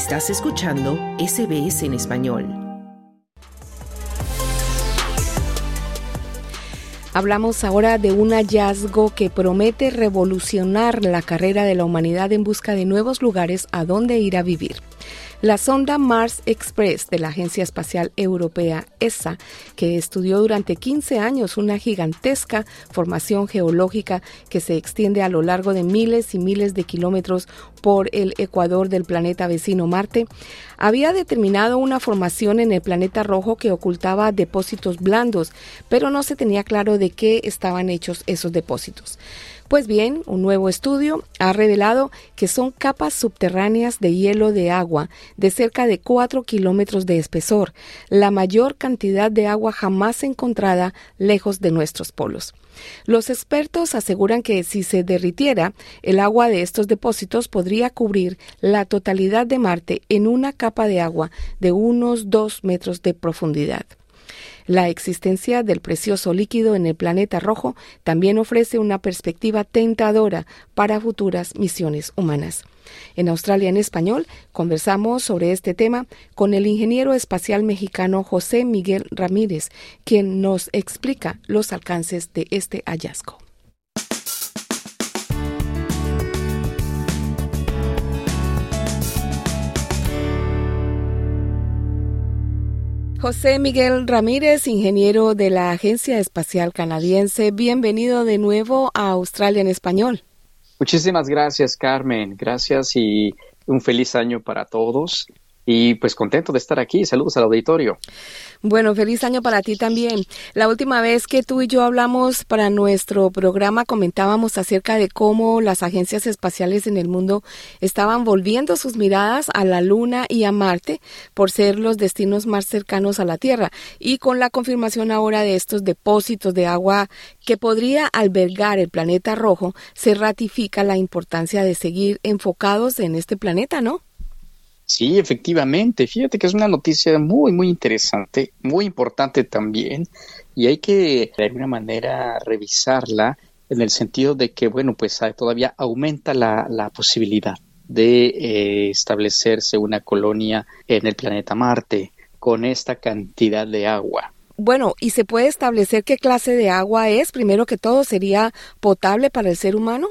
Estás escuchando SBS en español. Hablamos ahora de un hallazgo que promete revolucionar la carrera de la humanidad en busca de nuevos lugares a donde ir a vivir. La sonda Mars Express de la Agencia Espacial Europea ESA, que estudió durante 15 años una gigantesca formación geológica que se extiende a lo largo de miles y miles de kilómetros por el ecuador del planeta vecino Marte, había determinado una formación en el planeta rojo que ocultaba depósitos blandos, pero no se tenía claro de qué estaban hechos esos depósitos. Pues bien, un nuevo estudio ha revelado que son capas subterráneas de hielo de agua de cerca de 4 kilómetros de espesor, la mayor cantidad de agua jamás encontrada lejos de nuestros polos. Los expertos aseguran que si se derritiera, el agua de estos depósitos podría cubrir la totalidad de Marte en una capa de agua de unos 2 metros de profundidad. La existencia del precioso líquido en el planeta rojo también ofrece una perspectiva tentadora para futuras misiones humanas. En Australia en español conversamos sobre este tema con el ingeniero espacial mexicano José Miguel Ramírez, quien nos explica los alcances de este hallazgo. José Miguel Ramírez, ingeniero de la Agencia Espacial Canadiense, bienvenido de nuevo a Australia en Español. Muchísimas gracias, Carmen. Gracias y un feliz año para todos. Y pues contento de estar aquí. Saludos al auditorio. Bueno, feliz año para ti también. La última vez que tú y yo hablamos para nuestro programa comentábamos acerca de cómo las agencias espaciales en el mundo estaban volviendo sus miradas a la Luna y a Marte por ser los destinos más cercanos a la Tierra. Y con la confirmación ahora de estos depósitos de agua que podría albergar el planeta rojo, se ratifica la importancia de seguir enfocados en este planeta, ¿no? Sí, efectivamente. Fíjate que es una noticia muy, muy interesante, muy importante también, y hay que de alguna manera revisarla en el sentido de que, bueno, pues todavía aumenta la, la posibilidad de eh, establecerse una colonia en el planeta Marte con esta cantidad de agua. Bueno, ¿y se puede establecer qué clase de agua es? Primero que todo, ¿sería potable para el ser humano?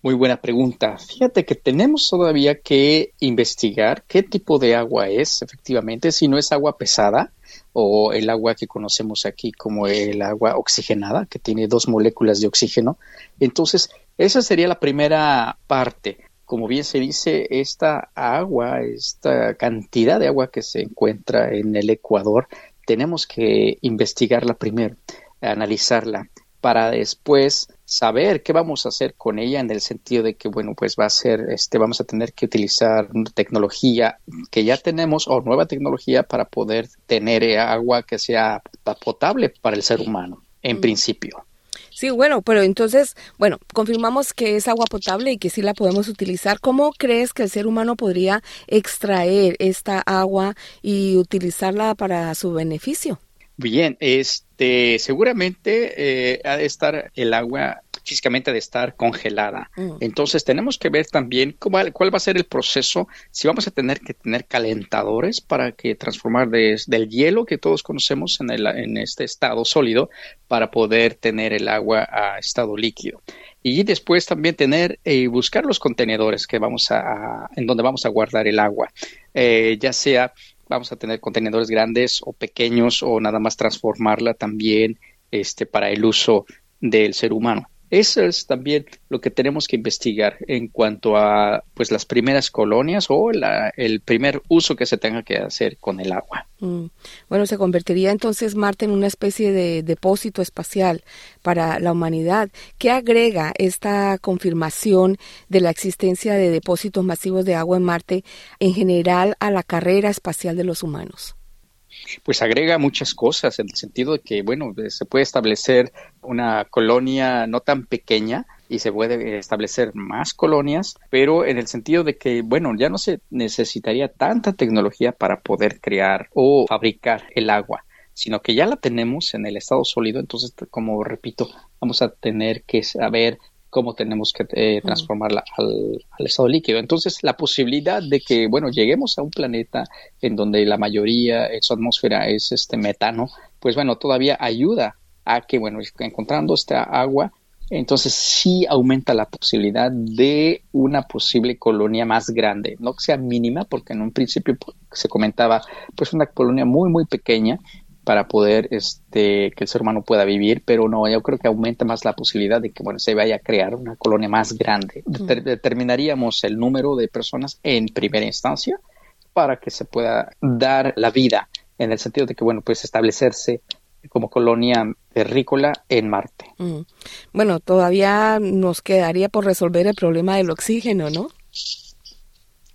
Muy buena pregunta. Fíjate que tenemos todavía que investigar qué tipo de agua es, efectivamente, si no es agua pesada o el agua que conocemos aquí como el agua oxigenada, que tiene dos moléculas de oxígeno. Entonces, esa sería la primera parte. Como bien se dice, esta agua, esta cantidad de agua que se encuentra en el Ecuador, tenemos que investigarla primero, analizarla para después saber qué vamos a hacer con ella en el sentido de que bueno pues va a ser este vamos a tener que utilizar tecnología que ya tenemos o nueva tecnología para poder tener agua que sea potable para el ser humano en mm. principio Sí, bueno, pero entonces, bueno, confirmamos que es agua potable y que sí la podemos utilizar. ¿Cómo crees que el ser humano podría extraer esta agua y utilizarla para su beneficio? Bien, este, seguramente eh, ha de estar el agua físicamente de estar congelada. Mm. Entonces tenemos que ver también cuál, cuál, va a ser el proceso, si vamos a tener que tener calentadores para que transformar del hielo que todos conocemos en, el, en este estado sólido para poder tener el agua a estado líquido. Y después también tener y eh, buscar los contenedores que vamos a, en donde vamos a guardar el agua, eh, ya sea vamos a tener contenedores grandes o pequeños o nada más transformarla también este, para el uso del ser humano. Eso es también lo que tenemos que investigar en cuanto a pues las primeras colonias o el primer uso que se tenga que hacer con el agua. Mm. Bueno, se convertiría entonces Marte en una especie de depósito espacial para la humanidad. ¿Qué agrega esta confirmación de la existencia de depósitos masivos de agua en Marte en general a la carrera espacial de los humanos? Pues agrega muchas cosas en el sentido de que, bueno, se puede establecer una colonia no tan pequeña y se puede establecer más colonias, pero en el sentido de que, bueno, ya no se necesitaría tanta tecnología para poder crear o fabricar el agua sino que ya la tenemos en el estado sólido, entonces, como repito, vamos a tener que saber cómo tenemos que eh, transformarla al, estado líquido. Entonces, la posibilidad de que, bueno, lleguemos a un planeta en donde la mayoría de su atmósfera es este metano, pues bueno, todavía ayuda a que, bueno, encontrando esta agua, entonces sí aumenta la posibilidad de una posible colonia más grande, no que sea mínima, porque en un principio se comentaba, pues una colonia muy, muy pequeña, para poder este, que el ser humano pueda vivir, pero no, yo creo que aumenta más la posibilidad de que bueno, se vaya a crear una colonia más grande. determinaríamos el número de personas en primera instancia para que se pueda dar la vida en el sentido de que bueno, pues establecerse como colonia terrícola en Marte. Bueno, todavía nos quedaría por resolver el problema del oxígeno, ¿no?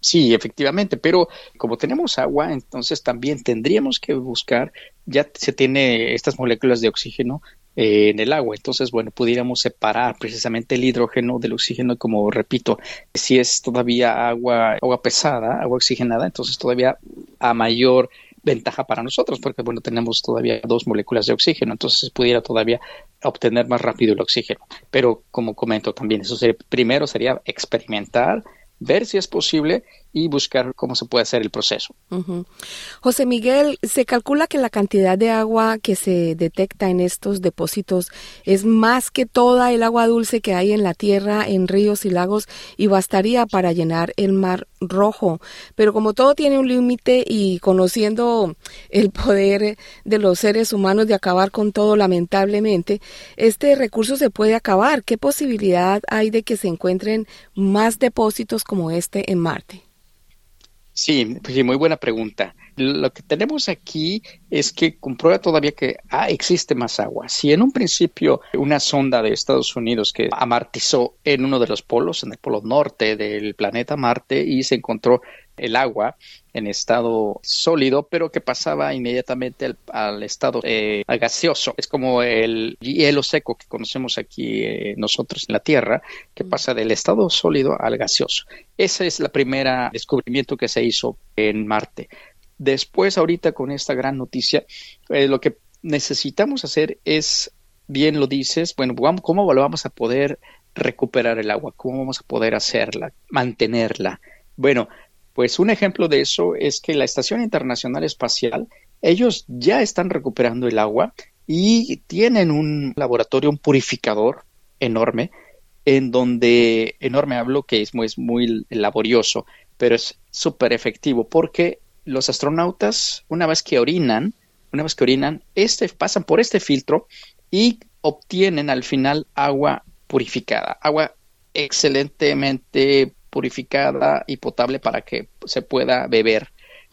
Sí, efectivamente, pero como tenemos agua, entonces también tendríamos que buscar, ya se tiene estas moléculas de oxígeno eh, en el agua, entonces, bueno, pudiéramos separar precisamente el hidrógeno del oxígeno, como repito, si es todavía agua, agua pesada, agua oxigenada, entonces todavía a mayor ventaja para nosotros, porque bueno, tenemos todavía dos moléculas de oxígeno, entonces pudiera todavía obtener más rápido el oxígeno. Pero como comento también, eso sería, primero sería experimentar ver si es posible y buscar cómo se puede hacer el proceso. José Miguel, se calcula que la cantidad de agua que se detecta en estos depósitos es más que toda el agua dulce que hay en la tierra, en ríos y lagos, y bastaría para llenar el mar rojo. Pero como todo tiene un límite y conociendo el poder de los seres humanos de acabar con todo lamentablemente, este recurso se puede acabar. ¿Qué posibilidad hay de que se encuentren más depósitos como este en Marte? Sí, sí, muy buena pregunta. Lo que tenemos aquí es que comprueba todavía que ah, existe más agua. Si en un principio una sonda de Estados Unidos que amartizó en uno de los polos, en el polo norte del planeta Marte, y se encontró el agua en estado sólido, pero que pasaba inmediatamente al, estado eh, gaseoso. Es como el hielo seco que conocemos aquí eh, nosotros en la Tierra, que pasa del estado sólido al gaseoso. Ese es el primer descubrimiento que se hizo en Marte. Después, ahorita con esta gran noticia, eh, lo que necesitamos hacer es, bien lo dices, bueno, ¿cómo lo vamos a poder recuperar el agua? ¿Cómo vamos a poder hacerla, mantenerla? Bueno, pues un ejemplo de eso es que la Estación Internacional Espacial, ellos ya están recuperando el agua y tienen un laboratorio, un purificador enorme, en donde, enorme hablo que es muy, laborioso, pero es súper efectivo porque los astronautas, una vez que orinan, una vez que orinan, este, pasan por este filtro y obtienen al final agua purificada, agua excelentemente purificada y potable para que se pueda beber.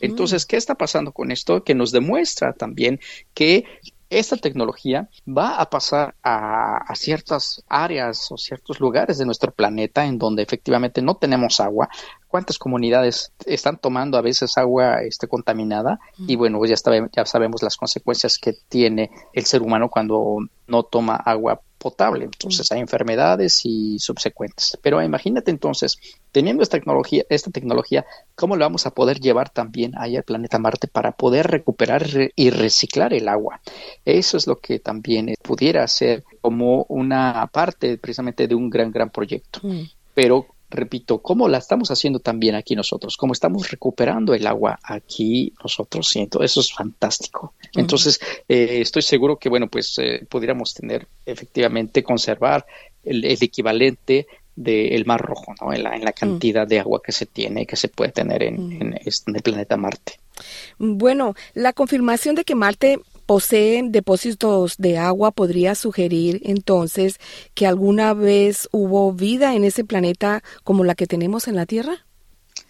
Mm. Entonces, ¿qué está pasando con esto? Que nos demuestra también que esta tecnología va a pasar a, ciertas áreas o ciertos lugares de nuestro planeta en donde efectivamente no tenemos agua. ¿Cuántas comunidades están tomando a veces agua este, contaminada? Y bueno, ya, ya sabemos las consecuencias que tiene el ser humano cuando no toma agua potable. Entonces hay enfermedades y subsecuentes. Pero imagínate entonces, teniendo esta tecnología, esta tecnología, ¿cómo lo vamos a poder llevar también ahí al planeta Marte para poder recuperar y reciclar el agua? Eso es lo que también pudiera ser como una parte precisamente de un gran, gran proyecto. Mm. Pero repito, cómo la estamos haciendo también aquí nosotros, cómo estamos recuperando el agua aquí nosotros, y eso es fantástico. Entonces, eh, estoy seguro que, bueno, pues eh, pudiéramos tener efectivamente, conservar el, equivalente del Mar Rojo, ¿no? En la, en la cantidad de agua que se tiene, que se puede tener en, en el planeta Marte. Bueno, la confirmación de que Marte posee depósitos de agua podría sugerir entonces que alguna vez hubo vida en ese planeta como la que tenemos en la Tierra?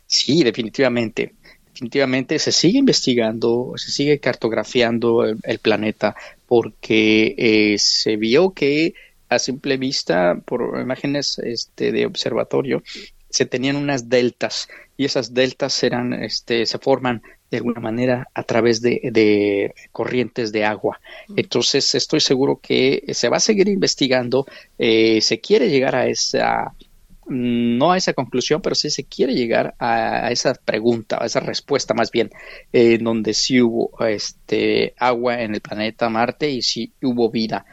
Sí, definitivamente. Definitivamente se sigue investigando, se sigue cartografiando el, planeta porque eh, se vio que a simple vista, por imágenes este, de observatorio, se tenían unas deltas y esas deltas eran, este, se forman de alguna manera a través de, corrientes de agua. Entonces estoy seguro que se va a seguir investigando, eh, se quiere llegar a esa, no a esa conclusión, pero sí se quiere llegar a, esa pregunta, a esa respuesta más bien, en donde sí hubo este, agua en el planeta Marte y sí hubo vida.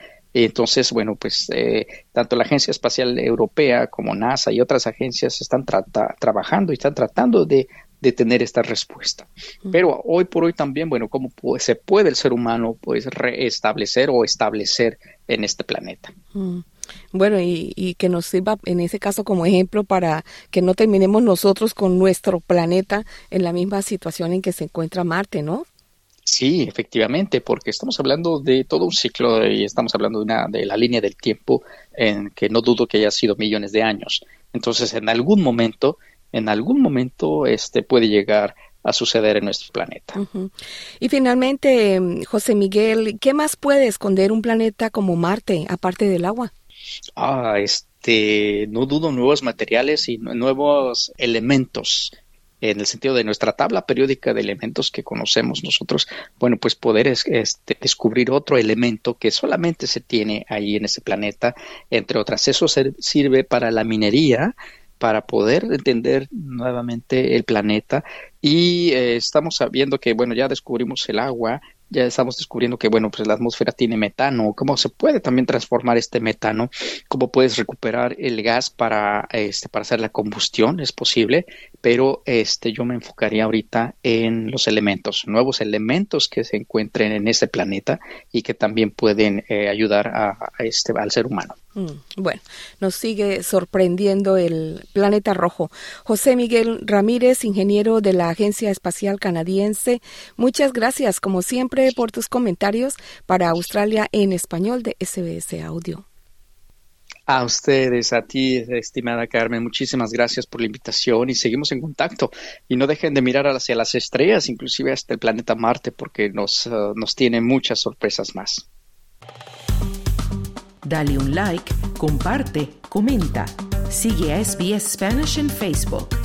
Entonces, bueno, pues eh, tanto la Agencia Espacial Europea como NASA y otras agencias están trabajando y están tratando de, tener esta respuesta. Pero hoy por hoy también, bueno, cómo se puede el ser humano pues reestablecer o establecer en este planeta. Bueno, y, y, que nos sirva en ese caso como ejemplo para que no terminemos nosotros con nuestro planeta en la misma situación en que se encuentra Marte, ¿no? Sí, efectivamente, porque estamos hablando de todo un ciclo y estamos hablando de, una, de la línea del tiempo en que no dudo que haya sido millones de años. Entonces, en algún momento, en algún momento, este puede llegar a suceder en nuestro planeta. Y finalmente, José Miguel, ¿qué más puede esconder un planeta como Marte, aparte del agua? Ah, este, no dudo nuevos materiales y nuevos elementos en el sentido de nuestra tabla periódica de elementos que conocemos nosotros, bueno, pues poder este, descubrir otro elemento que solamente se tiene ahí en ese planeta, entre otras. Eso sirve para la minería, para poder entender nuevamente el planeta y eh, estamos sabiendo que, bueno, ya descubrimos el agua, ya estamos descubriendo que, bueno, pues la atmósfera tiene metano, cómo se puede también transformar este metano, cómo puedes recuperar el gas para, este, para hacer la combustión, es posible, pero este, yo me enfocaría ahorita en los elementos, nuevos elementos que se encuentren en este planeta y que también pueden eh, ayudar a, este, al ser humano. Mm, bueno, nos sigue sorprendiendo el planeta rojo. José Miguel Ramírez, ingeniero de la Agencia Espacial Canadiense, muchas gracias, como siempre, por tus comentarios para Australia en español de SBS Audio. A ustedes, a ti, estimada Carmen, muchísimas gracias por la invitación y seguimos en contacto. Y no dejen de mirar hacia las estrellas, inclusive hasta el planeta Marte, porque nos, uh, nos tiene muchas sorpresas más. Dale un like, comparte, comenta. Sigue a SBS Spanish en Facebook.